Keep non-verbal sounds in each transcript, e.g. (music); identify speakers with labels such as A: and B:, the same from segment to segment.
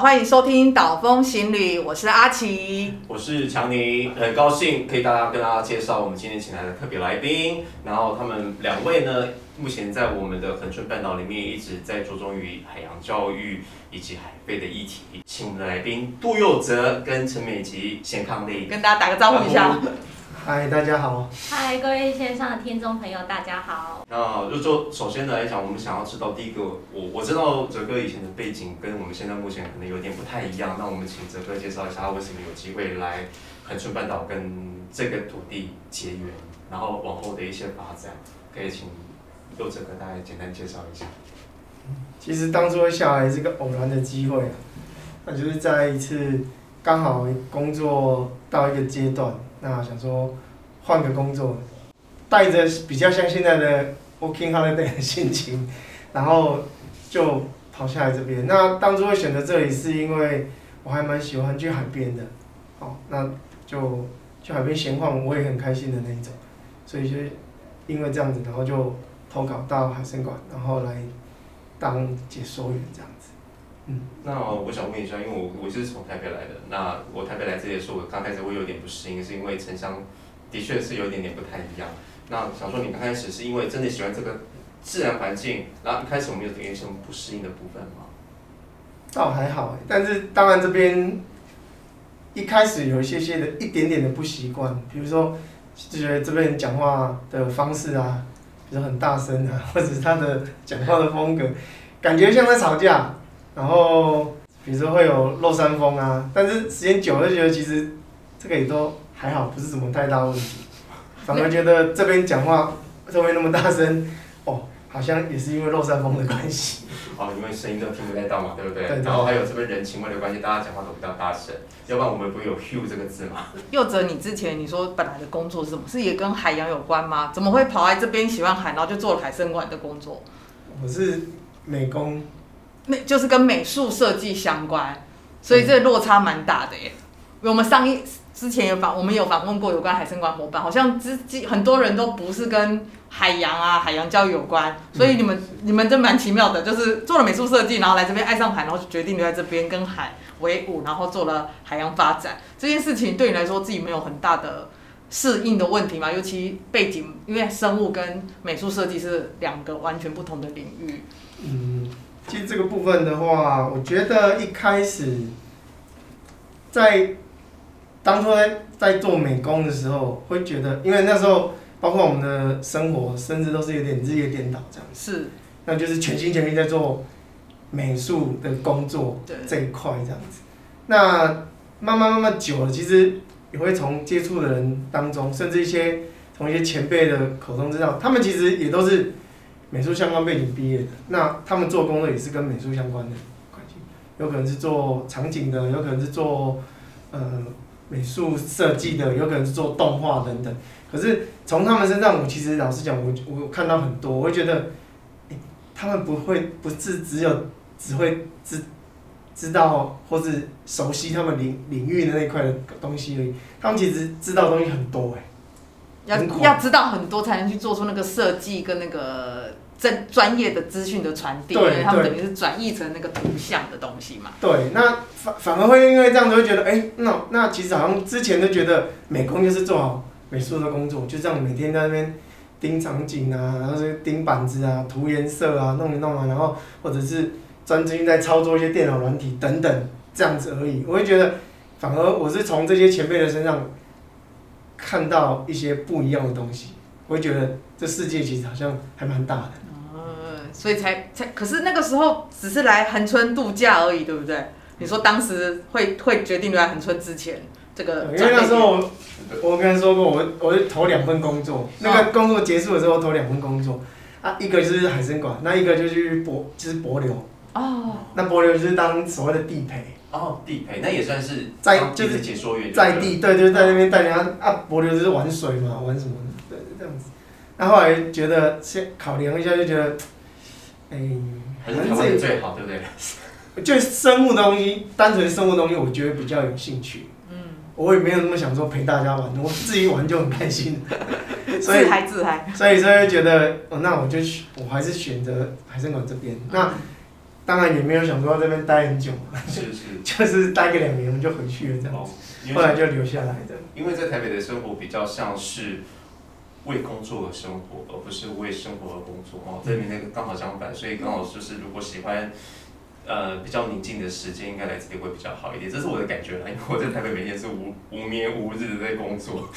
A: 欢迎收听岛风行旅，我是阿奇。
B: 我是强尼，很高兴可以大家跟大家介绍我们今天请来的特别来宾。然后他们两位呢，目前在我们的恒春半岛里面一直在着重于海洋教育以及海贝的议题。请我们的来宾杜佑泽跟陈美琪先抗力。
A: 跟大家打个招呼一下。
C: 嗨，大家好。
D: 嗨，各位线上的听众朋友，大家好。
B: 那就就首先来讲，我们想要知道第一个，我我知道哲哥以前的背景跟我们现在目前可能有点不太一样。那我们请哲哥介绍一下，他为什么有机会来恒春半岛跟这个土地结缘，然后往后的一些发展，可以请佑哲哥大概简单介绍一下。
C: 其实当初会下来是个偶然的机会啊，那就是在一次刚好工作到一个阶段。那想说换个工作，带着比较像现在的 working holiday 的心情，然后就跑下来这边。那当初会选择这里，是因为我还蛮喜欢去海边的，好，那就去海边闲逛，我也很开心的那一种。所以就因为这样子，然后就投稿到海参馆，然后来当解说员这样子。
B: 嗯，那我想问一下，因为我我是从台北来的，那我台北来这里的时候，我刚开始会有点不适应，是因为城乡的确是有一点点不太一样。那想说你刚开始是因为真的喜欢这个自然环境，然后一开始我们有点什么不适应的部分吗？
C: 倒还好，但是当然这边一开始有一些些的一点点的不习惯，比如说就觉得这边讲话的方式啊，比如很大声啊，或者是他的讲话的风格，感觉像在吵架。然后，比如说会有落山风啊，但是时间久了就觉得其实这个也都还好，不是什么太大问题。反而觉得这边讲话这边那么大声，哦，好像也是因为落山风的关系。
B: 哦，因为声音都听不太到嘛，对不对？
C: 对。
B: 然后还有这边人情味的关系，大家讲话都比较大声，要不然我们不会有 “hu” 这个字嘛。
A: 佑哲，你之前你说本来的工作是什么？是也跟海洋有关吗？怎么会跑来这边喜欢海，然后就做了海参馆的工作？
C: 我是美工。
A: 美就是跟美术设计相关，所以这落差蛮大的耶。我们上一之前有访，我们有访问过有关海参馆伙伴，好像之很多人都不是跟海洋啊、海洋教育有关，所以你们你们真蛮奇妙的，就是做了美术设计，然后来这边爱上海，然后就决定留在这边跟海为伍，然后做了海洋发展这件事情，对你来说自己没有很大的适应的问题嘛？尤其背景，因为生物跟美术设计是两个完全不同的领域。
C: 嗯。其实这个部分的话，我觉得一开始在当初在在做美工的时候，会觉得，因为那时候包括我们的生活，甚至都是有点日夜颠倒这样。
A: 是。
C: 那就是全心全意在做美术的工作这一块这样子。那慢慢慢慢久了，其实也会从接触的人当中，甚至一些从一些前辈的口中知道，他们其实也都是。美术相关背景毕业的，那他们做工作也是跟美术相关的关系，有可能是做场景的，有可能是做呃美术设计的，有可能是做动画等等。可是从他们身上，我其实老实讲，我我看到很多，我会觉得，他们不会不是只有只会知知道或是熟悉他们领领域的那块的东西而已，他们其实知道东西很多哎。
A: 要要知道很多才能去做出那个设计跟那个真专业的资讯的传递，他们等于是转译成那个图像的东西嘛。
C: 对，那反反而会因为这样子会觉得，哎，那那其实好像之前都觉得美工就是做好美术的工作，就这样每天在那边盯场景啊，然后是盯板子啊、涂颜色啊、弄一弄啊，然后或者是专心在操作一些电脑软体等等这样子而已。我会觉得，反而我是从这些前辈的身上。看到一些不一样的东西，我会觉得这世界其实好像还蛮大的。
A: 嗯，所以才才，可是那个时候只是来恒春度假而已，对不对？你说当时会会决定留在恒春之前，这个
C: 因为那时候我我跟他说过，我我就投两份工作，那个工作结束的时候投两份工作，啊，一个就是海参馆，那一个就去博就是博流。哦。那博流就是当所谓的地陪。
B: 哦，地陪那也算是在就是解说员，
C: 在地对，就是在那边带人家啊，博流就是玩水嘛，玩什么的，对，这样子。那后来觉得先考量一下，就觉得，
B: 哎，还是自己最好，对不对？(laughs)
C: 就生物东西，单纯生物东西，我觉得比较有兴趣。嗯。我也没有那么想说陪大家玩，我自己玩就很开心。(laughs)
A: 所以，自嗨自嗨。
C: 所以，所以觉得，哦，那我就我还是选择海参馆这边。那。当然也没有想说在这边待很久，
B: 是是，(laughs)
C: 就是待个两年我们就回去了这样子，后来就留下来的。
B: 因为在台北的生活比较像是为工作而生活，而不是为生活而工作哦。这边那个刚好相反，所以刚好就是如果喜欢。呃，比较宁静的时间应该来这里会比较好一点，这是我的感觉啦。因为我在台北每天是无无眠无日的在工作，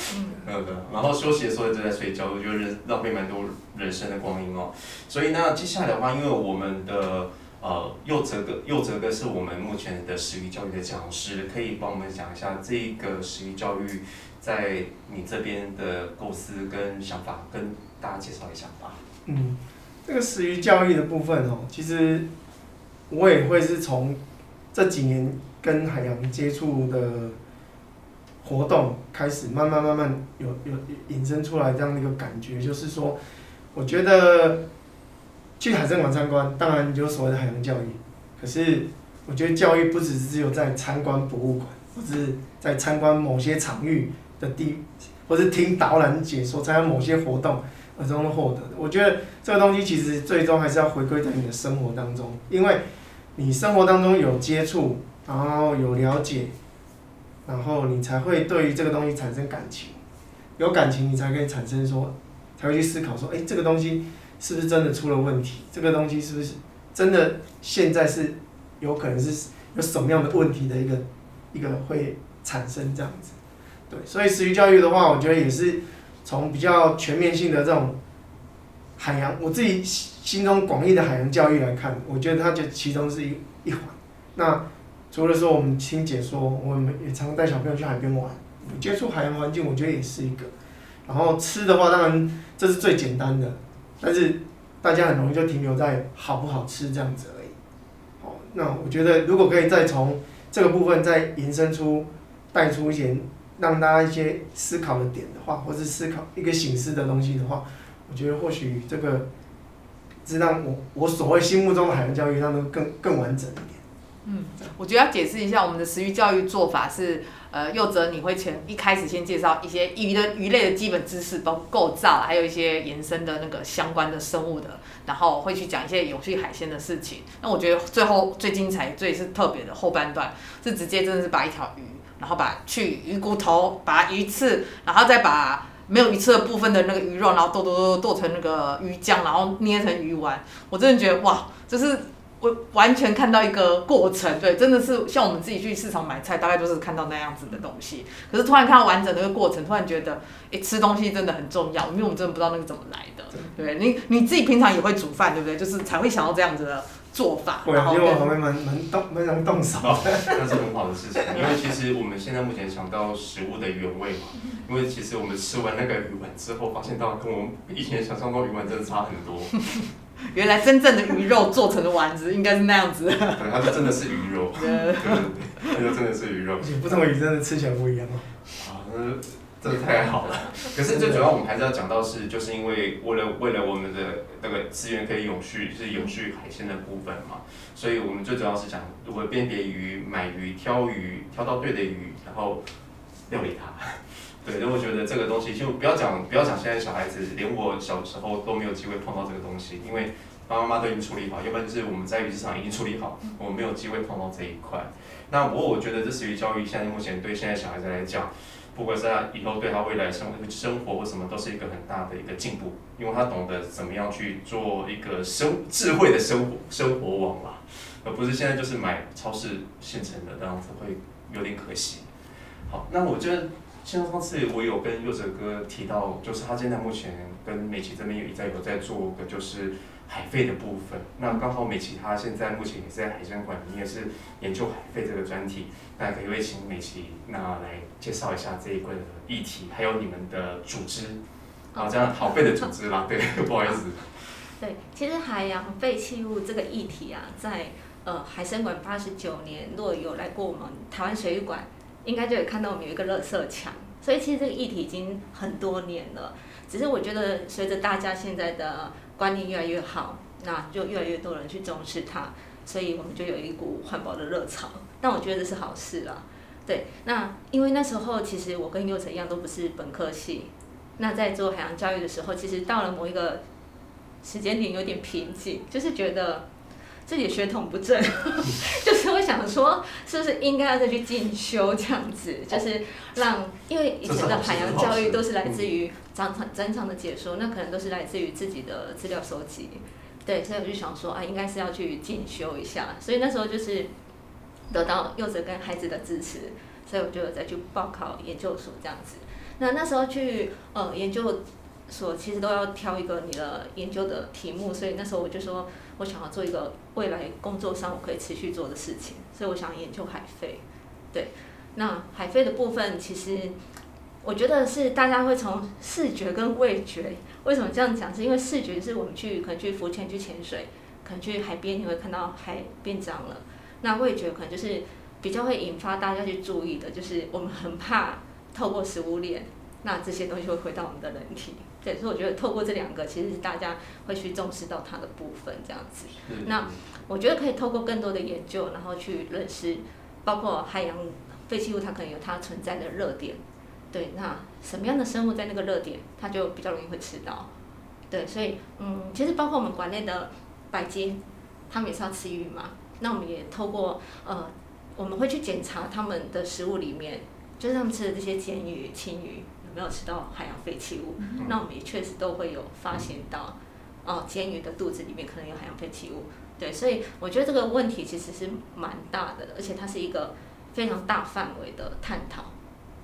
B: 嗯，然后休息的时候就在睡觉，我觉得浪费蛮多人生的光阴哦。所以那接下来的话，因为我们的呃右哲哥，右哲哥是我们目前的食育教育的讲师，可以帮我们讲一下这个食育教育在你这边的构思跟想法，跟大家介绍一下吧。
C: 嗯，这个始于教育的部分哦，其实。我也会是从这几年跟海洋接触的活动开始，慢慢慢慢有有引申出来这样的一个感觉，就是说，我觉得去海参馆参观，当然有所谓的海洋教育，可是我觉得教育不只是只有在参观博物馆，或是在参观某些场域的地，或是听导览解说，参加某些活动而中获得的。我觉得这个东西其实最终还是要回归在你的生活当中，因为。你生活当中有接触，然后有了解，然后你才会对于这个东西产生感情，有感情你才可以产生说，才会去思考说，哎，这个东西是不是真的出了问题？这个东西是不是真的现在是有可能是有什么样的问题的一个一个会产生这样子？对，所以食育教育的话，我觉得也是从比较全面性的这种。海洋，我自己心中广义的海洋教育来看，我觉得它就其中是一一环。那除了说我们听解说，我们也常带小朋友去海边玩，接触海洋环境，我觉得也是一个。然后吃的话，当然这是最简单的，但是大家很容易就停留在好不好吃这样子而已。好，那我觉得如果可以再从这个部分再延伸出，带出一些让大家一些思考的点的话，或是思考一个醒思的东西的话。我觉得或许这个，是让我我所谓心目中的海洋教育，让它更更完整一点。
A: 嗯，我觉得要解释一下，我们的食育教育做法是，呃，幼哲你会前一开始先介绍一些鱼的鱼类的基本知识，包括构造，还有一些延伸的那个相关的生物的，然后会去讲一些有趣海鲜的事情。那我觉得最后最精彩、最是特别的后半段，是直接真的是把一条鱼，然后把去鱼骨头，把鱼刺，然后再把。没有鱼刺的部分的那个鱼肉，然后剁剁剁剁成那个鱼浆，然后捏成鱼丸。我真的觉得哇，就是我完全看到一个过程，对，真的是像我们自己去市场买菜，大概就是看到那样子的东西。可是突然看到完整的一个过程，突然觉得，哎，吃东西真的很重要，因为我们真的不知道那个怎么来的。对你你自己平常也会煮饭，对不对？就是才会想到这样子的。做法，
C: 对，因为我旁边蛮蛮动蛮能动手，(laughs)
B: 那是很好的事情。因为其实我们现在目前想到食物的原味嘛，(laughs) 因为其实我们吃完那个鱼丸之后，发现到跟我们以前想象中鱼丸真的差很多。(laughs)
A: 原来真正的鱼肉做成的丸子应该是那样子。对，
B: 它就真的是鱼肉。对对对，它就真的是鱼肉。
C: 不同鱼真的吃起来不一样哦。
B: 啊，那。真的太好了，(laughs) 可是最主要我们还是要讲到是，就是因为为了为了我们的那个资源可以永续，是永续海鲜的部分嘛，所以我们最主要是讲如何辨别鱼、买鱼、挑鱼、挑到对的鱼，然后料理它。(laughs) 对，因为我觉得这个东西就不要讲不要讲现在小孩子，连我小时候都没有机会碰到这个东西，因为爸爸妈妈都已经处理好，要不然就是我们在鱼市场已经处理好，我们没有机会碰到这一块。那我我觉得这属于教育，现在目前对现在小孩子来讲。不管是他以后对他未来生生活或什么，都是一个很大的一个进步，因为他懂得怎么样去做一个生智慧的生活生活网嘛，而不是现在就是买超市现成的这样子会有点可惜。好，那我觉得像上次我有跟佑哲哥提到，就是他现在目前跟美琪这边有在有在做的就是。海费的部分，那刚好美琪她现在目前也是在海参馆，你也是研究海费这个专题，那可以请美琪那来介绍一下这一块的议题，还有你们的组织，好，这样好废的组织啦，对，不好意思。(laughs)
D: 对，其实海洋废弃物这个议题啊，在呃海参馆八十九年，若有来过我们台湾水域馆，应该就有看到我们有一个垃圾墙，所以其实这个议题已经很多年了，只是我觉得随着大家现在的观念越来越好，那就越来越多人去重视它，所以我们就有一股环保的热潮。但我觉得这是好事啦。对，那因为那时候其实我跟幼成一样都不是本科系，那在做海洋教育的时候，其实到了某一个时间点有点瓶颈，就是觉得自己血统不正，(laughs) 就是会想说，是不是应该要再去进修这样子，就是让，因为以前的海洋教育都是来自于章长章长的解说，那可能都是来自于自己的资料收集，对，所以我就想说啊，应该是要去进修一下，所以那时候就是得到柚子跟孩子的支持，所以我就再去报考研究所这样子。那那时候去呃研究所，其实都要挑一个你的研究的题目，所以那时候我就说我想要做一个未来工作上我可以持续做的事情，所以我想研究海飞。对，那海飞的部分其实我觉得是大家会从视觉跟味觉，为什么这样讲？是因为视觉是我们去可能去浮潜去潜水，可能去海边你会看到海变脏了，那味觉可能就是比较会引发大家去注意的，就是我们很怕。透过食物链，那这些东西会回到我们的人体。对，所以我觉得透过这两个，其实是大家会去重视到它的部分这样子。那我觉得可以透过更多的研究，然后去认识，包括海洋废弃物，它可能有它存在的热点。对，那什么样的生物在那个热点，它就比较容易会吃到。对，所以嗯，其实包括我们馆内的白鲸，他们也是要吃鱼嘛。那我们也透过呃，我们会去检查他们的食物里面。就是他们吃的这些鲣鱼、青鱼有没有吃到海洋废弃物？那我们也确实都会有发现到，哦，鲸鱼的肚子里面可能有海洋废弃物。对，所以我觉得这个问题其实是蛮大的，而且它是一个非常大范围的探讨。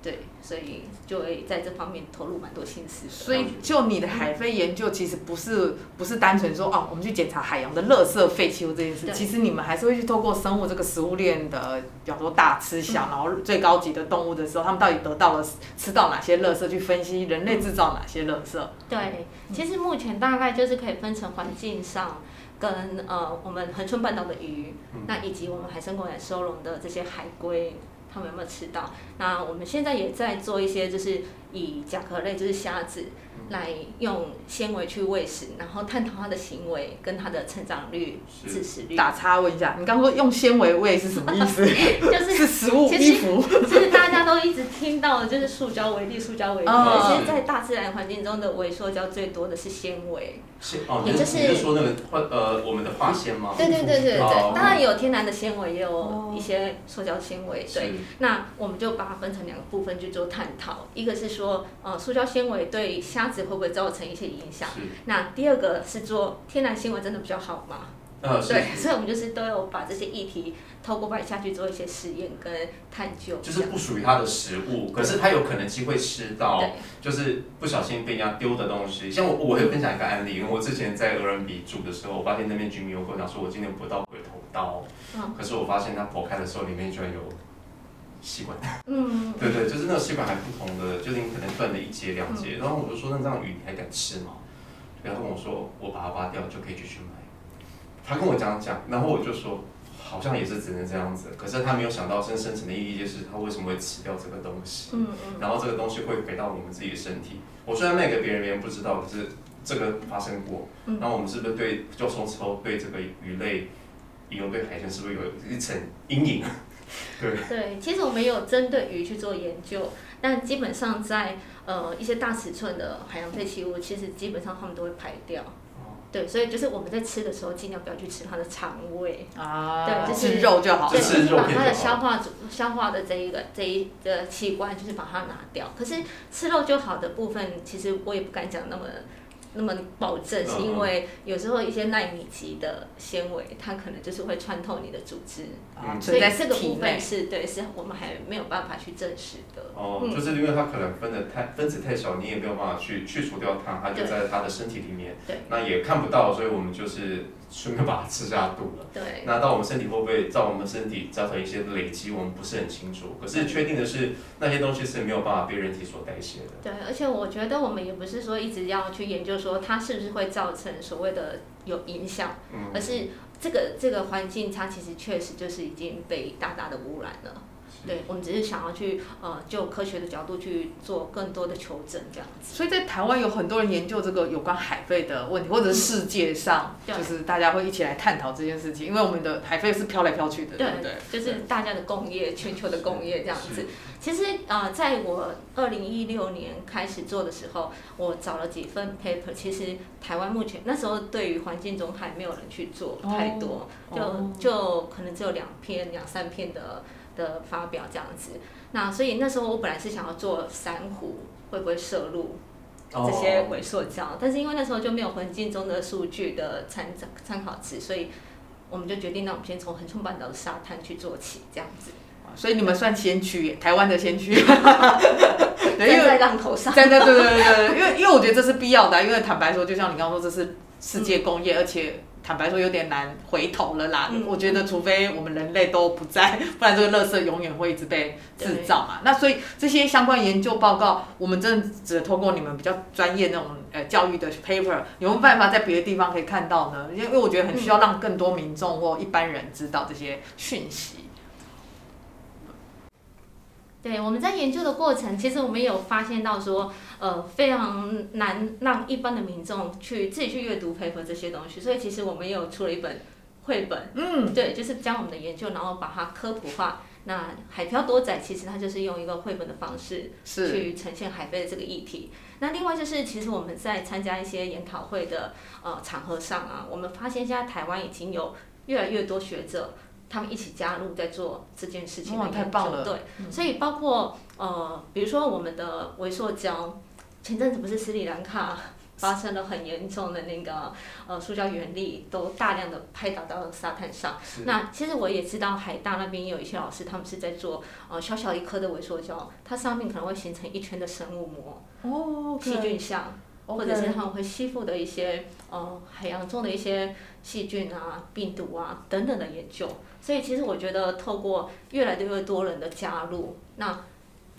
D: 对，所以就会在这方面投入蛮多心思。
A: 所以，就你的海飞研究，其实不是不是单纯说哦，我们去检查海洋的垃圾废弃物这件事。其实你们还是会去透过生物这个食物链的，比方说大吃小，然后最高级的动物的时候，他们到底得到了吃到哪些垃圾，去分析人类制造哪些垃圾。
D: 对，其实目前大概就是可以分成环境上，跟呃我们恒春半岛的鱼，那以及我们海生馆收容的这些海龟。他们有没有吃到？那我们现在也在做一些，就是以甲壳类，就是虾子。来用纤维去喂食，然后探讨它的行为跟它的成长率、致死率。
A: 打叉问一下，你刚说用纤维喂是什么意思？(laughs)
D: 就是
A: 是食物、衣服。
D: 其实大家都一直听到的就是塑胶为例，塑胶为例。其实，在大自然环境中的微塑胶最多的是纤维。
B: 哦，也就是说那个化呃我们的化纤吗？
D: 对对对对对，当然有天然的纤维，也有一些塑胶纤维。对，那我们就把它分成两个部分去做探讨。一个是说，呃，塑胶纤维对虾子。会不会造成一些影响？那第二个是做天然新闻真的比较好吗？对，所以我们就是都有把这些议题透过外下去做一些实验跟探究。
B: 就是不属于它的食物，可是它有可能机会吃到，就是不小心被人家丢的东西。像我，我会分享一个案例，因为我之前在俄人比住的时候，我发现那边居民有跟我讲说，我今天不到鬼头刀，可是我发现它剖开的时候，里面居然有。吸管，嗯，对对，就是那个吸管还不同的，就是你可能断了一节两节，然后我就说那这样鱼你还敢吃吗？然后跟我说我把它挖掉就可以继续卖。他跟我讲讲，然后我就说好像也是只能这样子，可是他没有想到深深层的意义就是他为什么会吃掉这个东西，嗯嗯，然后这个东西会回到我们自己的身体。我虽然卖给别人，别人不知道，可是这个发生过，那我们是不是对就从此后对这个鱼类，以后对海鲜是不是有一层阴影？(laughs)
D: 对，其实我们有针对鱼去做研究，但基本上在呃一些大尺寸的海洋废弃物，其实基本上他们都会排掉。对，所以就是我们在吃的时候，尽量不要去吃它的肠胃。
A: 啊。
D: 对，就
A: 是肉就好。
D: 对，就是把它的消化组、消化的这一个这一个器官，就是把它拿掉。可是吃肉就好的部分，其实我也不敢讲那么。那么保证是因为有时候一些纳米级的纤维，它可能就是会穿透你的组织，所以这个部分是对，是我们还没有办法去证实的。
B: 哦，就是因为它可能分的太分子太小，你也没有办法去去除掉它，它就在它的身体里面，
D: 对，
B: 那也看不到，所以我们就是。顺便把它吃下肚了。
D: 对。
B: 那到我们身体会不会在我们身体造成一些累积？我们不是很清楚。可是确定的是，那些东西是没有办法被人体所代谢的。
D: 对，而且我觉得我们也不是说一直要去研究说它是不是会造成所谓的有影响，而是这个这个环境它其实确实就是已经被大大的污染了。对，我们只是想要去呃，就科学的角度去做更多的求证这样子。
A: 所以在台湾有很多人研究这个有关海废的问题，或者是世界上，就是大家会一起来探讨这件事情，因为我们的海废是飘来飘去的，对不对？
D: 就是大家的工业，全球的工业这样子。其实呃，在我二零一六年开始做的时候，我找了几份 paper，其实台湾目前那时候对于环境中还没有人去做太多，就就可能只有两篇、两三篇的。的发表这样子，那所以那时候我本来是想要做珊瑚会不会摄入这些微塑胶，但是因为那时候就没有环境中的数据的参参考值，所以我们就决定，那我们先从横冲半岛的沙滩去做起这样子。
A: 所以你们算先驱，台湾的先驱。(laughs)
D: 站在浪头上。
A: 对对对对对，因为因为我觉得这是必要的，因为坦白说，就像你刚刚说，这是世界工业，而且。坦白说，有点难回头了啦。我觉得，除非我们人类都不在，不然这个垃圾永远会一直被制造嘛。那所以这些相关研究报告，我们真的只能通过你们比较专业那种呃教育的 paper，有没有办法在别的地方可以看到呢？因为我觉得很需要让更多民众或一般人知道这些讯息。
D: 对，我们在研究的过程，其实我们有发现到说，呃，非常难让一般的民众去自己去阅读 paper 这些东西，所以其实我们也有出了一本绘本，嗯，对，就是将我们的研究，然后把它科普化。那海漂多仔其实它就是用一个绘本的方式去呈现海飞的这个议题。那另外就是，其实我们在参加一些研讨会的呃场合上啊，我们发现现在台湾已经有越来越多学者。他们一起加入在做这件事情的研究，对，所以包括呃，比如说我们的微塑胶，前阵子不是斯里兰卡发生了很严重的那个呃塑胶原粒都大量的拍打到了沙滩上。那其实我也知道海大那边有一些老师，他们是在做呃小小一颗的微塑胶，它上面可能会形成一圈的生物膜，哦，细菌相。或者是他们会吸附的一些呃海洋中的一些细菌啊、病毒啊等等的研究，所以其实我觉得透过越来越多人的加入，那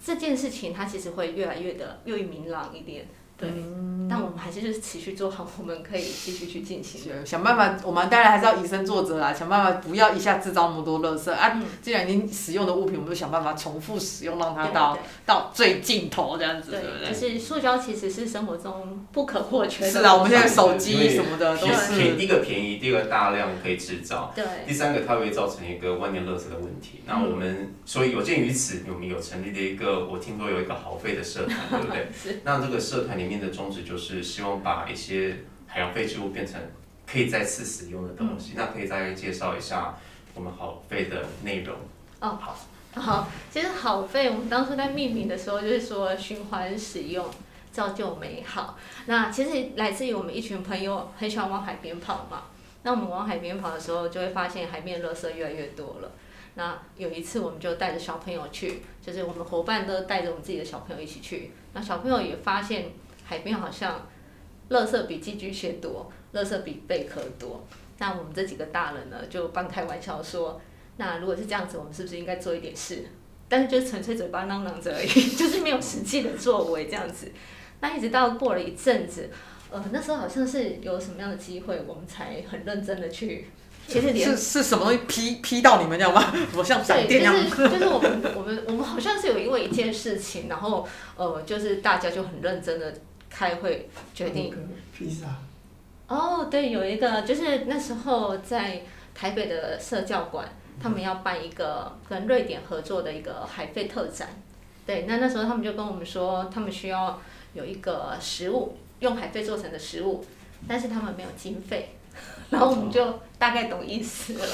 D: 这件事情它其实会越来越的越明朗一点。对，但我们还是就是持续做好，我们可以继续去进行。
A: 想办法，我们当然还是要以身作则啦，想办法不要一下制造那么多垃圾啊。既然已经使用的物品，我们就想办法重复使用，让它到到最尽头这样子，对不对？
D: 就是塑胶其实是生活中不可或缺的。
A: 是啊，我们现在手机什么的都是。
B: 第一个便宜，第二个大量可以制造，
D: 对。
B: 第三个它会造成一个万年垃圾的问题。那我们所以有鉴于此，我们有成立的一个，我听说有一个好费的社团，对不对？(laughs)
D: 是。
B: 那这个社团里面的宗旨就是。希望把一些海洋废弃物变成可以再次使用的东西。那可以再介绍一下我们好废的内容。
D: 哦，好，好。其实好废，我们当初在命名的时候就是说循环使用，造就美好。那其实来自于我们一群朋友很喜欢往海边跑嘛。那我们往海边跑的时候，就会发现海边垃圾越来越多了。那有一次，我们就带着小朋友去，就是我们伙伴都带着我们自己的小朋友一起去。那小朋友也发现。海边好像，垃圾比寄居蟹多，垃圾比贝壳多。那我们这几个大人呢，就半开玩笑说，那如果是这样子，我们是不是应该做一点事？但是就是纯粹嘴巴囔囔着而已，(laughs) 就是没有实际的作为这样子。那一直到过了一阵子，呃，那时候好像是有什么样的机会，我们才很认真的去。其实
A: 是是什么东西劈劈到你们，知道吗？(laughs) 我像闪电一样。
D: 就是 (laughs) 就是我们我们我们好像是有因为一件事情，然后呃，就是大家就很认真的。开会决定
C: 披萨。
D: 哦，对，有一个就是那时候在台北的社教馆，他们要办一个跟瑞典合作的一个海费特展。对，那那时候他们就跟我们说，他们需要有一个食物，用海费做成的食物，但是他们没有经费。(laughs) 然后我们就大概懂意思了。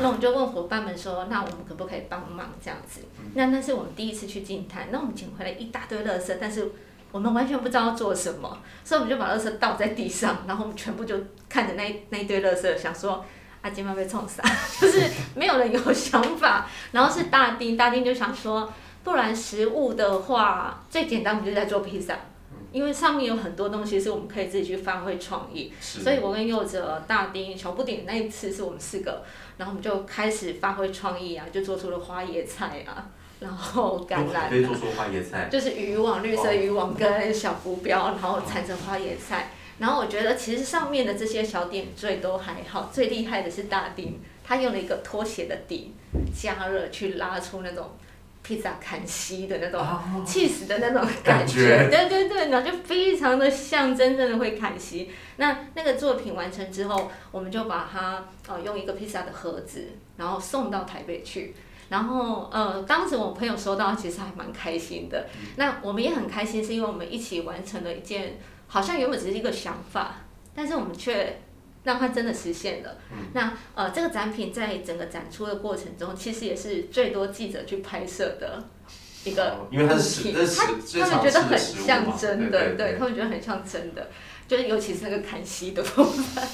D: 那我们就问伙伴们说，那我们可不可以帮忙这样子？那那是我们第一次去进滩，那我们捡回来一大堆垃圾，但是。我们完全不知道要做什么，所以我们就把垃圾倒在地上，然后我们全部就看着那那一堆垃圾，想说阿金要被冲傻，(laughs) 就是没有人有想法。然后是大丁，大丁就想说，不然食物的话，最简单我们就在做披萨，因为上面有很多东西是我们可以自己去发挥创意。所以我跟柚子、大丁、小不点那一次是我们四个，然后我们就开始发挥创意啊，就做出了花椰菜啊。然后橄榄，就是渔网、绿色渔网跟小浮标，然后缠成花椰菜。然后我觉得其实上面的这些小点缀都还好，最厉害的是大丁，他用了一个拖鞋的底加热去拉出那种披萨砍西的那种气死的那种感觉，对对对，然后就非常的像真正的会砍西。那那个作品完成之后，我们就把它呃用一个披萨的盒子，然后送到台北去。然后呃，当时我朋友收到其实还蛮开心的。那我们也很开心，是因为我们一起完成了一件好像原本只是一个想法，但是我们却。让它真的实现了。那呃，这个展品在整个展出的过程中，其实也是最多记者去拍摄的一个
B: 因为它是实，他
D: 他们觉得很像真的，对他们觉得很像真的，就是尤其是那个砍西的部分。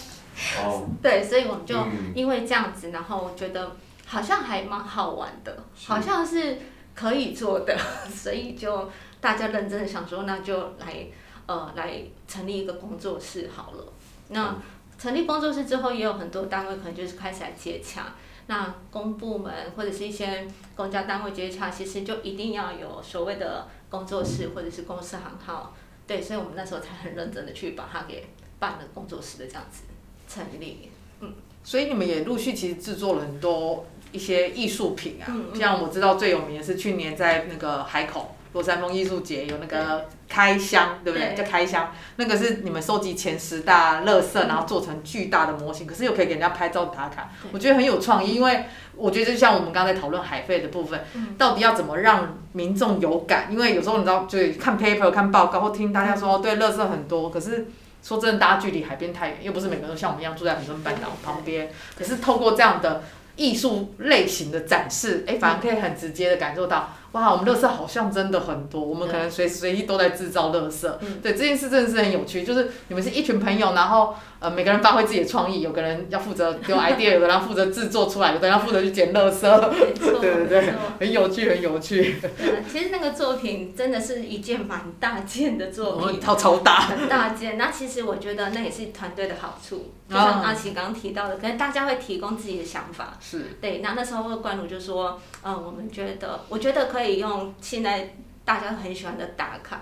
D: 哦。对，所以我们就因为这样子，然后觉得好像还蛮好玩的，好像是可以做的，(laughs) 所以就大家认真的想说，那就来呃来成立一个工作室好了。那。成立工作室之后，也有很多单位可能就是开始来接洽。那公部门或者是一些公家单位接洽，其实就一定要有所谓的工作室或者是公司行号。对，所以我们那时候才很认真的去把它给办了工作室的这样子成立。
A: 嗯，所以你们也陆续其实制作了很多一些艺术品啊，像我知道最有名的是去年在那个海口。罗山峰艺术节有那个开箱，对不对？叫开箱，那个是你们收集前十大乐色，然后做成巨大的模型，可是又可以给人家拍照打卡，我觉得很有创意。因为我觉得就像我们刚才讨论海费的部分，到底要怎么让民众有感？因为有时候你知道，就看 paper、看报告或听大家说，对，乐色很多，可是说真的，大家距离海边太远，又不是每个人都像我们一样住在恒春半岛旁边。可是透过这样的艺术类型的展示，哎，反而可以很直接的感受到。哇，我们乐色好像真的很多，我们可能随时随地都在制造乐色。对这件事真的是很有趣，就是你们是一群朋友，然后呃每个人发挥自己的创意，有个人要负责丢 idea，有个人负责制作出来，有的人要负责去捡乐色。(laughs) 对对对，很有趣，很有趣。
D: 对，其实那个作品真的是一件蛮大件的作品，
A: 超超大，
D: 很大件。那其实我觉得那也是团队的好处，就像阿奇刚刚提到的，可能大家会提供自己的想法。
A: 是。
D: 对，那那时候关鲁就说，嗯，我们觉得，我觉得可以。可以用现在大家很喜欢的打卡，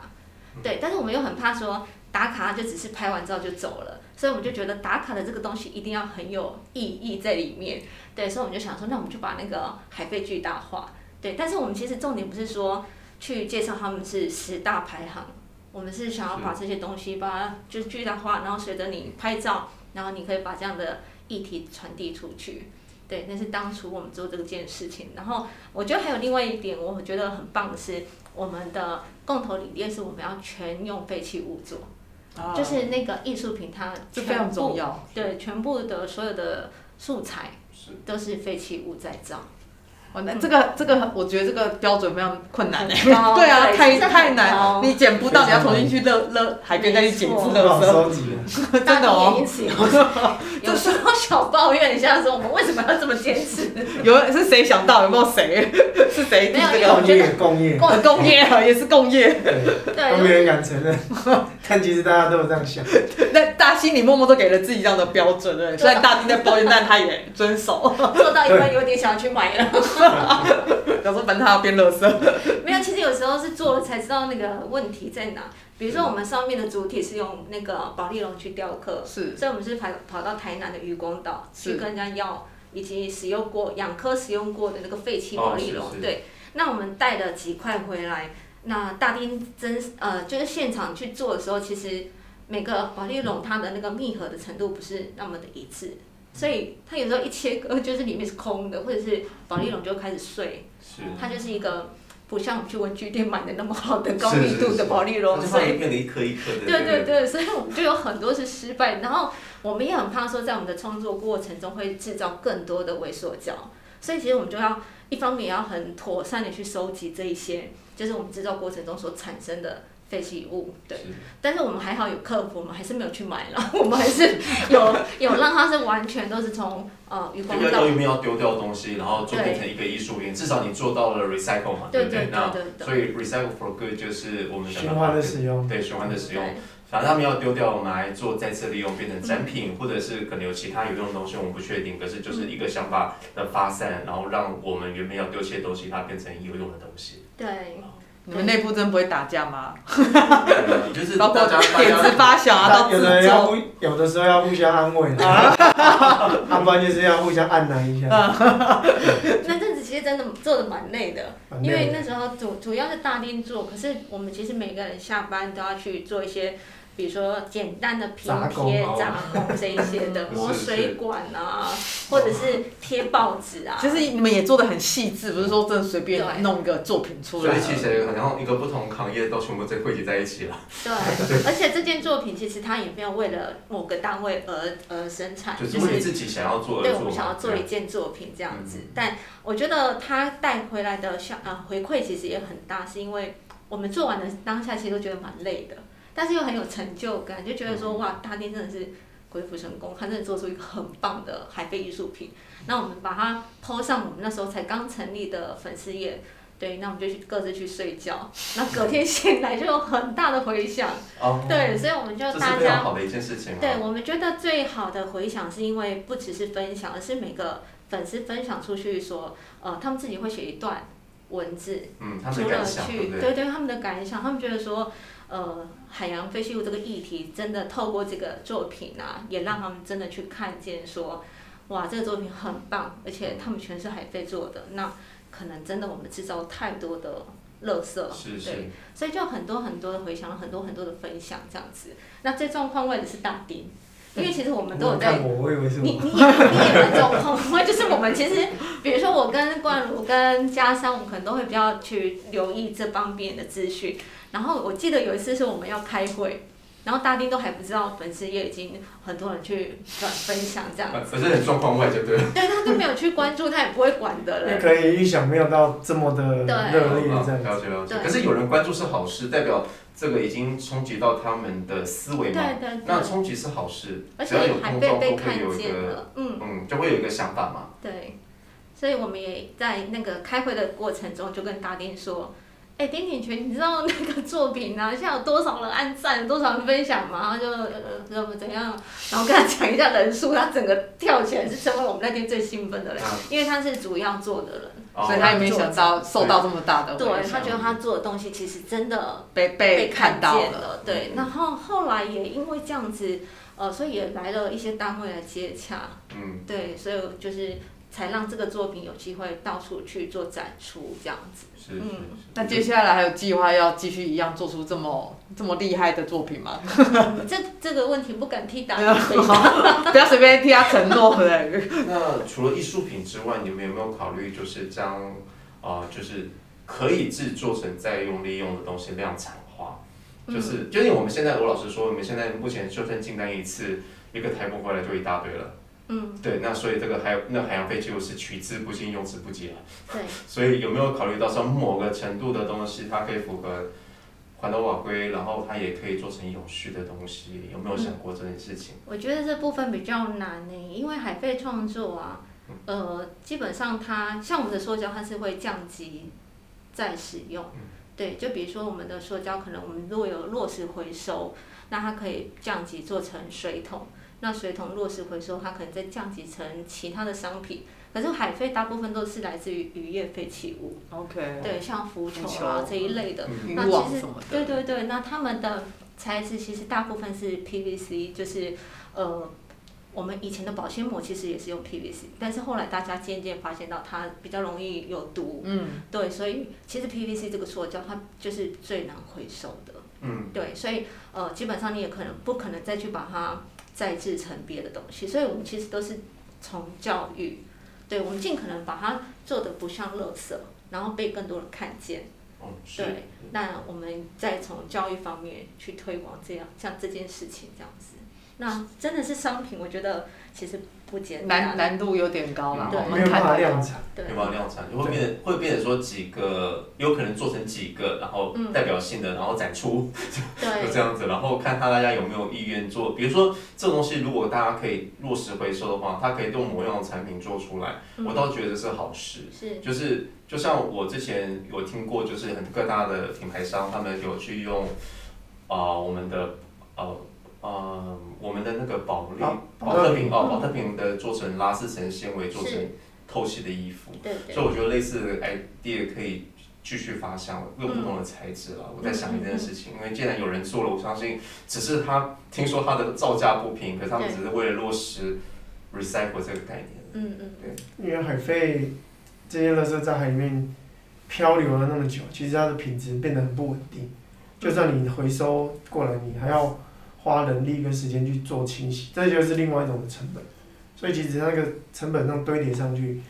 D: 对，但是我们又很怕说打卡就只是拍完照就走了，所以我们就觉得打卡的这个东西一定要很有意义在里面，对，所以我们就想说，那我们就把那个海贝巨大化，对，但是我们其实重点不是说去介绍他们是十大排行，我们是想要把这些东西把它就是巨大化，然后随着你拍照，然后你可以把这样的议题传递出去。对，那是当初我们做这件事情。然后我觉得还有另外一点，我觉得很棒的是，我们的共同理念是我们要全用废弃物做，就是那个艺术品它全部对全部的所有的素材都是废弃物再造。
A: 哦，那这个这个，我觉得这个标准非常困难哎。(laughs) 对啊，太太难，你捡不到，你要重新去勒勒海边再去捡一次勒
C: 收 (laughs)
A: 真的哦。(laughs)
D: 有时候小抱怨一下说，我们为什么要这么坚持？
A: 有是谁想到？有没有谁？(laughs) 是谁？
D: 没有，
C: 我觉得工业，
A: 工业 (laughs) 也是工业。
C: 对，都没人敢承认。(laughs) 但其实大家都有这样想。
A: 那大心里默默都给了自己这样的标准对。虽然大丁在抱怨，但他也遵守。
D: 做到一半有点想要去买了。
A: 有时候反正他要变乐色。
D: 没有，其实有时候是做了才知道那个问题在哪。比如说我们上面的主体是用那个宝丽龙去雕刻，
A: 是，
D: 所以我们是跑跑到台南的渔光岛去跟人家要，以及使用过养科使用过的那个废弃宝丽龙，对。那我们带了几块回来，那大丁真呃就是现场去做的时候，其实每个宝丽龙它的那个密合的程度不是那么的一致。所以它有时候一切割就是里面是空的，或者是保利龙就开始碎，它就是一个不像我们去文具店买的那么好的高密度的保利龙，
B: 所以变得一颗一颗的。
D: 对对对，所以我们就有很多是失败，然后我们也很怕说在我们的创作过程中会制造更多的微缩胶，所以其实我们就要一方面也要很妥善的去收集这一些，就是我们制造过程中所产生的。废弃物，对，但是我们还好有客服，我们还是没有去买了，(laughs) 我们还是有 (laughs) 有让它是完全都是从呃渔光
B: 到。有没有要丢掉东西，然后就变成一个艺术品？至少你做到了 recycle 嘛，对不对？那所以 recycle for good 就是我们
C: 循环的使用，
B: 对循环的使用。反正他们要丢掉，我们来做再次利用，变成展品，或者是可能有其他有用的东西，我们不确定。可是就是一个想法的发散，然后让我们原本要丢弃的东西，它变成有用的东西。
D: 对。
A: 你们内部真不会打架吗？
B: 就是
A: 包括 (laughs) 点子发小啊，到
C: 有的要互，有的时候要互相安慰，(laughs) 啊，不然就是要互相按捺一下。(laughs)
D: 那阵子其其实真的做的蛮累的，因为那时候主主要是大丁做，可是我们其实每个人下班都要去做一些。比如说简单的拼贴、扎工这一些的，磨水管啊，或者是贴报纸啊。
A: 其实你们也做的很细致，不是说真的随便弄一个作品出来。
B: 所以其实好像一个不同行业都全部在汇集在一起了。
D: 对，(laughs) 而且这件作品其实它也没有为了某个单位而而生产，
B: 就是为自己想要做。
D: 对，我们想要做一件作品这样子，但我觉得它带回来的效啊回馈其实也很大，是因为我们做完的当下其实都觉得蛮累的。但是又很有成就感，就觉得说哇，大丁真的是鬼斧神工，他真的做出一个很棒的海飞艺术品。那我们把它抛上我们那时候才刚成立的粉丝页，对，那我们就去各自去睡觉。那隔天醒来就有很大的回响。哦。对，所以我们就大家。
B: 好的一件事情。
D: 对，我们觉得最好的回响是因为不只是分享，而是每个粉丝分享出去说，呃，他们自己会写一段文字，
B: 嗯，他们的感想，对对
D: 对，他们的感想，他们觉得说。呃，海洋废弃物这个议题，真的透过这个作品啊，也让他们真的去看见说，哇，这个作品很棒，而且他们全是海废做的，那可能真的我们制造太多的垃圾，对，所以就很多很多的回想，很多很多的分享这样子。那这状况位的是大丁，因为其实我们都有在，
C: 你你
D: 你你也有状况外，(laughs) 就是我们其实，比如说我跟冠如跟嘉山，我们可能都会比较去留意这方面的资讯。然后我记得有一次是我们要开会，然后大丁都还不知道粉丝也已经很多人去转分享这样子。
B: 反正很状况外就对了。
D: 对，他都没有去关注，他也不会管的
C: 了。可以预想没有到这么的热烈这样。
B: 了解了解。可是有人关注是好事，代表这个已经冲击到他们的思维嘛？
D: 对对。
B: 那冲击是好事，
D: 只
B: 要有碰撞，
D: 会
B: 有一个嗯嗯，就会有一个想法嘛。
D: 对，所以我们也在那个开会的过程中就跟大丁说。哎，丁景全，你知道那个作品啊，现在有多少人按赞，多少人分享吗？然后就呃怎么怎样，然后跟他讲一下人数，他整个跳起来，是成为我们那天最兴奋的人，因为他是主要做的人，
A: 所以他也没想到受到这么大的。
D: 对他觉得他做的东西其实真的
A: 被被
D: 看
A: 到
D: 了，对。然后后来也因为这样子，呃，所以也来了一些单位来接洽，嗯，对，所以就是。才让这个作品有机会到处去做展出，这样子。
B: 是嗯，
A: 那接下来还有计划要继续一样做出这么这么厉害的作品吗？(laughs)
D: 这这个问题不敢替答。(laughs)
A: 不要随便替他承诺
B: 嘞。(laughs) 那除了艺术品之外，你们有没有考虑就是将啊，就是可以制作成再用利用的东西量产化？就是，就像我们现在罗老师说，我们现在目前就算进单一次，一个台风回来就一大堆了。嗯，对，那所以这个海那海洋废弃物是取之不尽用之不竭了。
D: 对。(laughs)
B: 所以有没有考虑到说某个程度的东西，它可以符合环保法规，然后它也可以做成有序的东西？有没有想过这件事情？
D: 我觉得这部分比较难呢，因为海废创作啊，呃，基本上它像我们的塑胶，它是会降级再使用。嗯。对，就比如说我们的塑胶，可能我们如果有落实回收，那它可以降级做成水桶。那水桶落实回收，它可能再降级成其他的商品。可是海废大部分都是来自于渔业废弃物。
A: OK。
D: 对，像浮球啊这一类的。
A: 那其实
D: 对对对，那他们的材质其实大部分是 PVC，就是呃，我们以前的保鲜膜其实也是用 PVC，但是后来大家渐渐发现到它比较容易有毒。嗯。对，所以其实 PVC 这个塑胶它就是最难回收的。嗯。对，所以呃，基本上你也可能不可能再去把它。再制成别的东西，所以我们其实都是从教育，对我们尽可能把它做的不像垃圾，然后被更多人看见。对，那我们再从教育方面去推广这样像这件事情这样子，那真的是商品，我觉得其实。
A: 难难度有点高了，
C: 没有办法量产，
B: 没办法量产，就会变会变成说几个，有可能做成几个，然后代表性的，然后展出，(laughs) 就这样子，然后看他大家有没有意愿做。比如说这种东西，如果大家可以落实回收的话，它可以用某样的产品做出来，我倒觉得是好事。
D: 是，
B: 就是就像我之前有听过，就是很各大的品牌商，他们有去用啊我们的呃。嗯，我们的那个保利宝特瓶哦，保特瓶的做成拉丝成纤维，做成透气的衣服。
D: 对
B: 所以我觉得类似的 idea 可以继续发想，用不同的材质了。我在想一件事情，因为既然有人做了，我相信只是他听说他的造价不平，可是他们只是为了落实 recycle 这个概念。
D: 嗯嗯。
C: 对，因为海费。这些垃圾在海里面漂流了那么久，其实它的品质变得很不稳定。就算你回收过来，你还要花人力跟时间去做清洗，这就是另外一种的成本。所以其实那个成本上堆叠上去，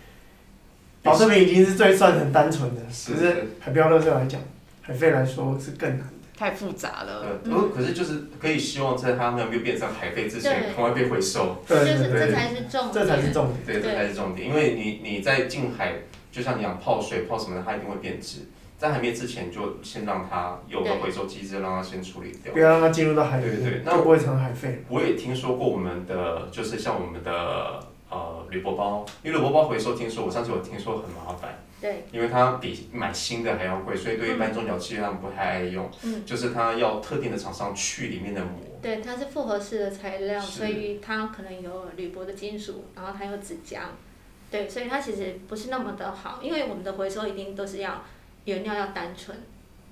C: 保特瓶已经是最算很单纯的，可是海漂垃圾来讲，海废来说是更难。
A: 太复杂了。
B: 呃，可可是就是可以希望在它没有变成海废之前，赶快被回收。
C: 对
D: 对对，这才是重点。
C: 这才是重点。
B: 对，这才是重点。因为你你在近海，就像你讲泡水泡什么的，它一定会变质。在海面之前，就先让它有个回收机制，让它先处理掉。
C: 不要让它进入到海里。
B: 对对，
C: 那不会成海废。
B: 我也听说过我们的，就是像我们的呃铝箔包，因为铝箔包回收，听说我上次有听说很麻烦。
D: 对，
B: 因为它比买新的还要贵，所以对一般中小企业他们不太爱用。嗯，就是它要特定的厂商去里面的膜。
D: 对，它是复合式的材料，所以它可能有铝箔的金属，然后它有纸浆。对，所以它其实不是那么的好，因为我们的回收一定都是要原料要单纯。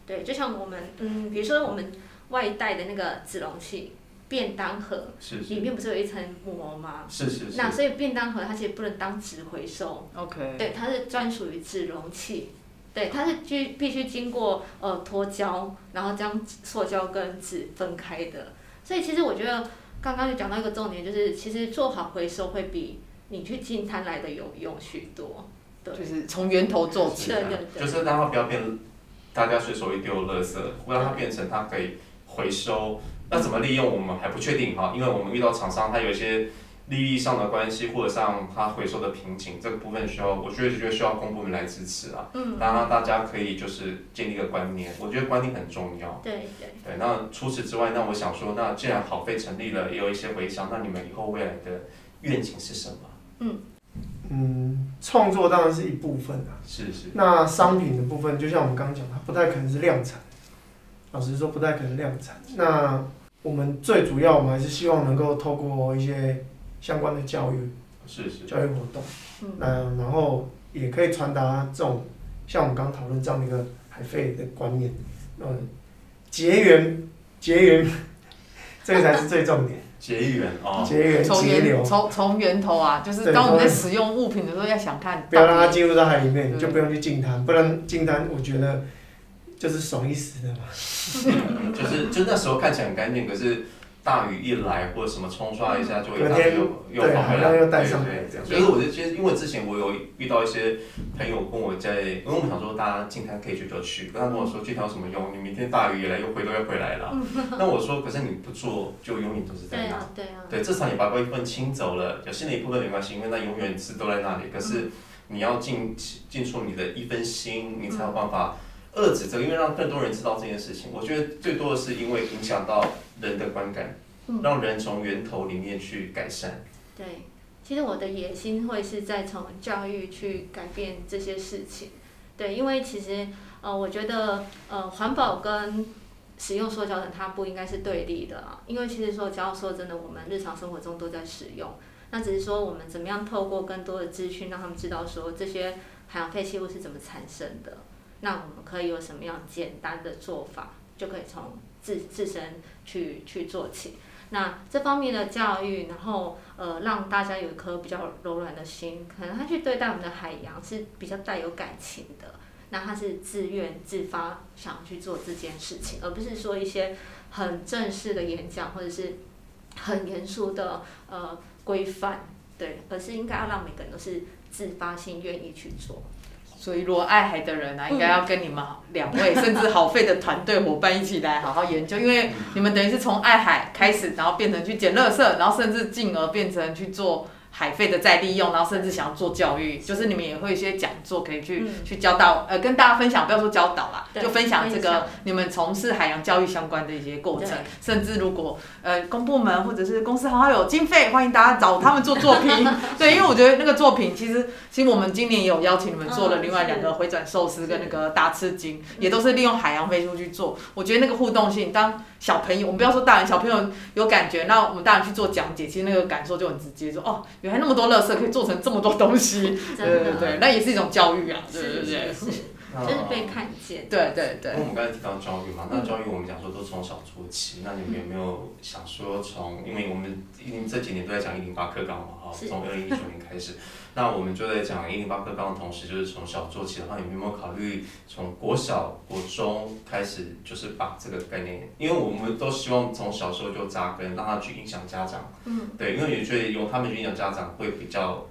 D: 对，就像我们嗯，比如说我们外带的那个纸容器。便当盒里面不是有一层膜吗？
B: 是是是。
D: 那所以便当盒它其实不能当纸回收。
A: OK。
D: 对，它是专属于纸容器。对，它是必必须经过呃脱胶，然后将塑胶跟纸分开的。所以其实我觉得刚刚就讲到一个重点，就是其实做好回收会比你去进摊来的有用许多。对。
A: 就是从源头做起。
D: 对对对。
B: 就是让它不要变，大家随手一丢垃圾，让它变成它可以回收。那怎么利用我们还不确定哈，因为我们遇到厂商，他有一些利益上的关系，或者上他回收的瓶颈，这个部分需要，我觉得觉得需要公部门来支持啊。嗯。然后大家可以就是建立一个观念，我觉得观念很重要。
D: 对对。
B: 对，那除此之外，那我想说，那既然好费成立了，也有一些回响，那你们以后未来的愿景是什么？
C: 嗯嗯，创作当然是一部分啊。
B: 是是。
C: 那商品的部分，就像我们刚刚讲，它不太可能是量产。老实说，不太可能量产。那我们最主要，我们还是希望能够透过一些相关的教育，
B: 是是
C: 教育活动，嗯，然后也可以传达这种像我们刚刚讨论这样的一个海费的观念，嗯，结缘结缘，(laughs) 这个才是最重点。
B: 结缘哦，
C: 结缘节流，
A: 从从源头啊，就是当我们在使用物品的时候，要想看，
C: 不要让它进入到海里面，就不用去进滩，不然进滩，我觉得。就是爽一时的嘛，
B: 就是就那时候看起来很干净，可是大雨一来或者什么冲刷一下就会又又跑回来，对对对。所以我就其实因为之前我有遇到一些朋友跟我在，因为我们想说大家进滩可以去就去，他跟我说进滩有什么用？你明天大雨一来又回都要回来了。(laughs) 那我说可是你不做就永远都是在那，
D: 对啊，
B: 对至少你把一部分清走了，有新的一部分没关系，因为那永远是都在那里。可是你要进进出你的一份心，你才有办法。遏制这个，因为让更多人知道这件事情，我觉得最多的是因为影响到人的观感，让人从源头里面去改善。
D: 对，其实我的野心会是在从教育去改变这些事情。对，因为其实呃，我觉得呃，环保跟使用塑胶的它不应该是对立的啊。因为其实塑胶说真的，我们日常生活中都在使用，那只是说我们怎么样透过更多的资讯，让他们知道说这些海洋废弃物是怎么产生的。那我们可以有什么样简单的做法，就可以从自自身去去做起。那这方面的教育，然后呃让大家有一颗比较柔软的心，可能他去对待我们的海洋是比较带有感情的。那他是自愿自发想去做这件事情，而不是说一些很正式的演讲或者是很严肃的呃规范，对，而是应该要让每个人都是自发性愿意去做。
A: 所以，如果爱海的人呢，应该要跟你们两位，甚至好费的团队伙伴一起来好好研究，因为你们等于是从爱海开始，然后变成去捡垃圾，然后甚至进而变成去做。海费的再利用，然后甚至想要做教育，就是你们也会一些讲座可以去去教导，呃，跟大家分享，不要说教导啦，就分享这个你们从事海洋教育相关的一些过程，甚至如果呃公部门或者是公司好好有经费，欢迎大家找他们做作品。(laughs) 对，因为我觉得那个作品其实，其实我们今年也有邀请你们做了另外两个回转寿司跟那个大吃鲸，也都是利用海洋废物去做。我觉得那个互动性，当小朋友，我们不要说大人，小朋友有感觉，那我们大人去做讲解，其实那个感受就很直接，说哦。原来那么多垃圾可以做成这么多东西，(laughs) 对对对，那也是一种教育啊，对对对。
D: 就是被看见。
A: 对对对。
B: 因为我们刚才提到教育嘛，那教育我们讲说都从小做起，那你们有没有想说从，因为我们因为这几年都在讲一零八课纲嘛，哈，从二零一九年开始，那我们就在讲一零八课纲的同时，就是从小做起的话，你们有没有考虑从国小、国中开始，就是把这个概念，因为我们都希望从小时候就扎根，让他去影响家长，嗯，对，因为也觉得由他们去影响家长会比较。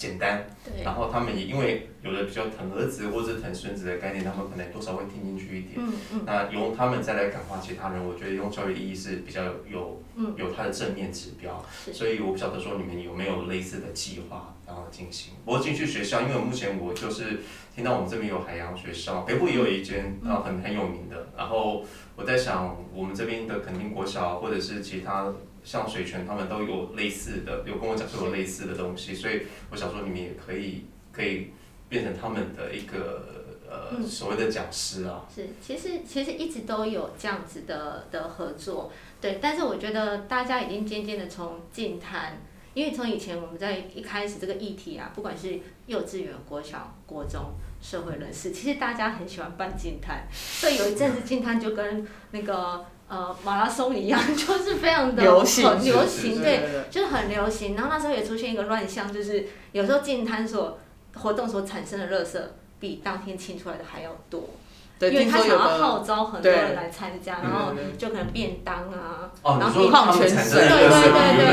B: 简单，然后他们也因为有的比较疼儿子或者疼孙子的概念，他们可能多少会听进去一点。嗯嗯。那由他们再来感化其他人，我觉得用教育意义是比较有有它的正面指标。所以我不晓得说你们有没有类似的计划然后进行。我进去学校，因为目前我就是听到我们这边有海洋学校，北部也有一间啊很很有名的。然后我在想，我们这边的肯定国小或者是其他。像水泉他们都有类似的，有跟我讲说有类似的东西，所以我想说你们也可以可以变成他们的一个呃所谓的讲师啊。
D: 是，其实其实一直都有这样子的的合作，对。但是我觉得大家已经渐渐的从近谈，因为从以前我们在一开始这个议题啊，不管是幼稚园、国小、国中、社会人士，其实大家很喜欢办近谈，所以有一阵子近谈就跟那个。呃，马拉松一样，(laughs) 就是非常的
A: 流行，
D: 流行，对，就是很流行。然后那时候也出现一个乱象，就是有时候进摊所活动所产生的垃圾，比当天清出来的还要多。
A: 对，
D: 因为他想要号召很多人来参加，然后就可能便当啊，然后
A: 矿泉水，对
D: 对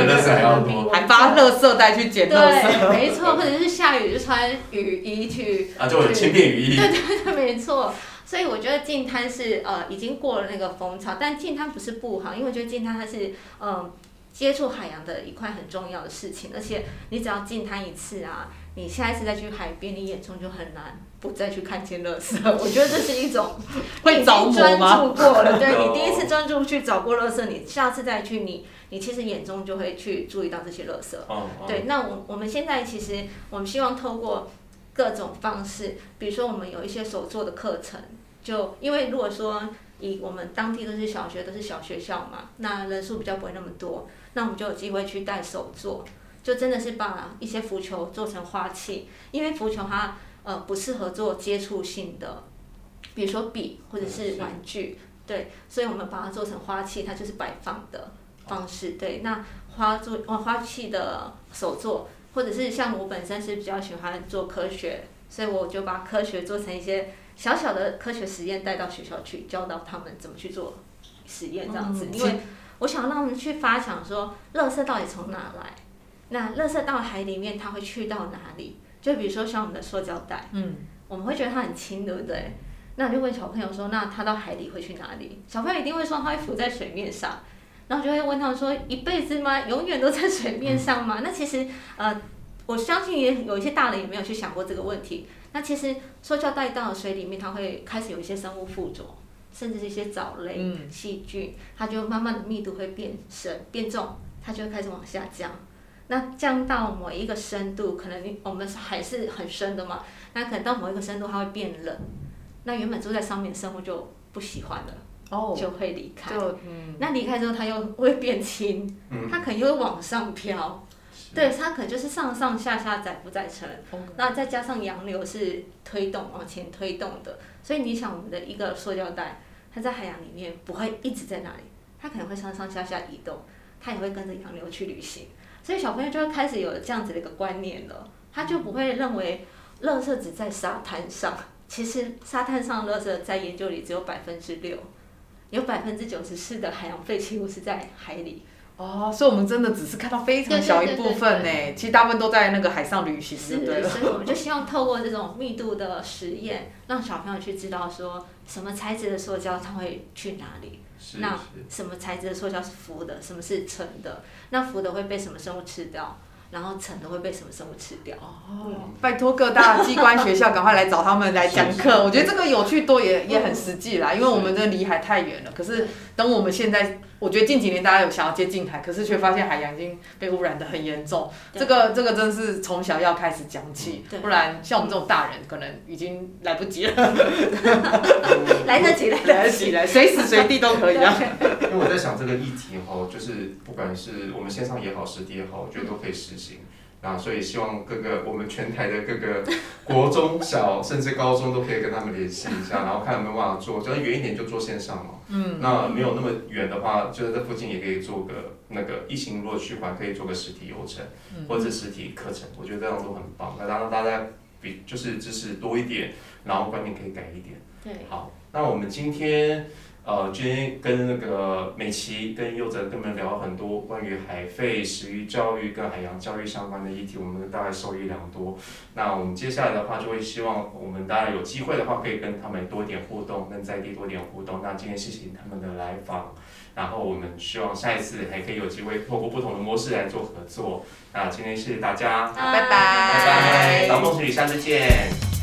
D: 对
B: 对，
A: 还发垃圾袋去捡垃圾。
D: 对，没错，或者是下雨就穿雨衣去。
B: 啊，就轻便雨衣。
D: 对对对，没错。所以我觉得净滩是呃已经过了那个风潮，但净滩不是不好，因为我觉得净滩它是嗯接触海洋的一块很重要的事情，而且你只要净滩一次啊，你下一次再去海边，你眼中就很难不再去看见乐色。(laughs) 我觉得这是一种 (laughs)
A: 会着
D: 专注过了，对 (laughs) 你第一次专注去找过乐色，你下次再去，你你其实眼中就会去注意到这些乐色。对，那我我们现在其实我们希望透过各种方式，比如说我们有一些手做的课程。就因为如果说以我们当地都是小学，都是小学校嘛，那人数比较不会那么多，那我们就有机会去带手做，就真的是把一些浮球做成花器，因为浮球它呃不适合做接触性的，比如说笔或者是玩具，对，所以我们把它做成花器，它就是摆放的方式，对，那花做花器的手作，或者是像我本身是比较喜欢做科学，所以我就把科学做成一些。小小的科学实验带到学校去，教导他们怎么去做实验，这样子。因为我想让他们去发想说，垃圾到底从哪来？那垃圾到海里面，它会去到哪里？就比如说像我们的塑胶袋，嗯，我们会觉得它很轻，对不对？那就问小朋友说，那它到海里会去哪里？小朋友一定会说，它会浮在水面上。然后就会问他们说，一辈子吗？永远都在水面上吗？那其实，呃，我相信也有一些大人也没有去想过这个问题。那其实塑胶袋到了水里面，它会开始有一些生物附着，甚至是一些藻类、细菌，它就慢慢的密度会变深、变重，它就会开始往下降。那降到某一个深度，可能我们海是很深的嘛，那可能到某一个深度它会变冷，那原本住在上面的生物就不喜欢了，哦，就会离开。那离开之后，它又会变轻，它可能又会往上飘。对，它可能就是上上下下载不载沉，那再加上洋流是推动往前推动的，所以你想我们的一个塑胶袋，它在海洋里面不会一直在那里，它可能会上上下下移动，它也会跟着洋流去旅行，所以小朋友就会开始有这样子的一个观念了，他就不会认为垃圾只在沙滩上，其实沙滩上垃圾在研究里只有百分之六，有百分之九十四的海洋废弃物是在海里。
A: 哦，所以我们真的只是看到非常小一部分呢，其实大部分都在那个海上旅行是，对
D: 所以我们就希望透过这种密度的实验，让小朋友去知道说什么材质的塑胶它会去哪里，那什么材质的塑胶是浮的，什么是沉的，那浮的会被什么生物吃掉。然后沉的会被什么生物吃掉？哦，
A: 拜托各大机关学校赶快来找他们来讲课。我觉得这个有趣多也也很实际啦，因为我们这离海太远了。可是等我们现在，我觉得近几年大家有想要接近海，可是却发现海洋已经被污染的很严重。这个这个真是从小要开始讲起，不然像我们这种大人可能已经来不及了。(laughs)
D: 来得及，来
A: 得及，来随时随地都可以啊。
B: 因为我在想这个议题哈，就是不管是我们线上也好，实体也好，我觉得都可以实行。那所以希望各个我们全台的各个国中小甚至高中都可以跟他们联系一下，然后看有没有办法做，只要远一点就做线上嘛。嗯。那没有那么远的话，就是在附近也可以做个那个疫情如果趋缓，可以做个实体游程，或者实体课程，我觉得这样都很棒。那当然大家比就是知识多一点，然后观念可以改一点。
D: 对。
B: 好，那我们今天。呃，今天跟那个美琪跟佑哲跟我们聊很多关于海废、食育教育跟海洋教育相关的议题，我们大概受益良多。那我们接下来的话，就会希望我们大家有机会的话，可以跟他们多一点互动，跟在地多点互动。那今天谢谢他们的来访，然后我们希望下一次还可以有机会透过不同的模式来做合作。那今天谢谢大家，
A: 拜拜，
B: 拜拜，老梦水里下次见。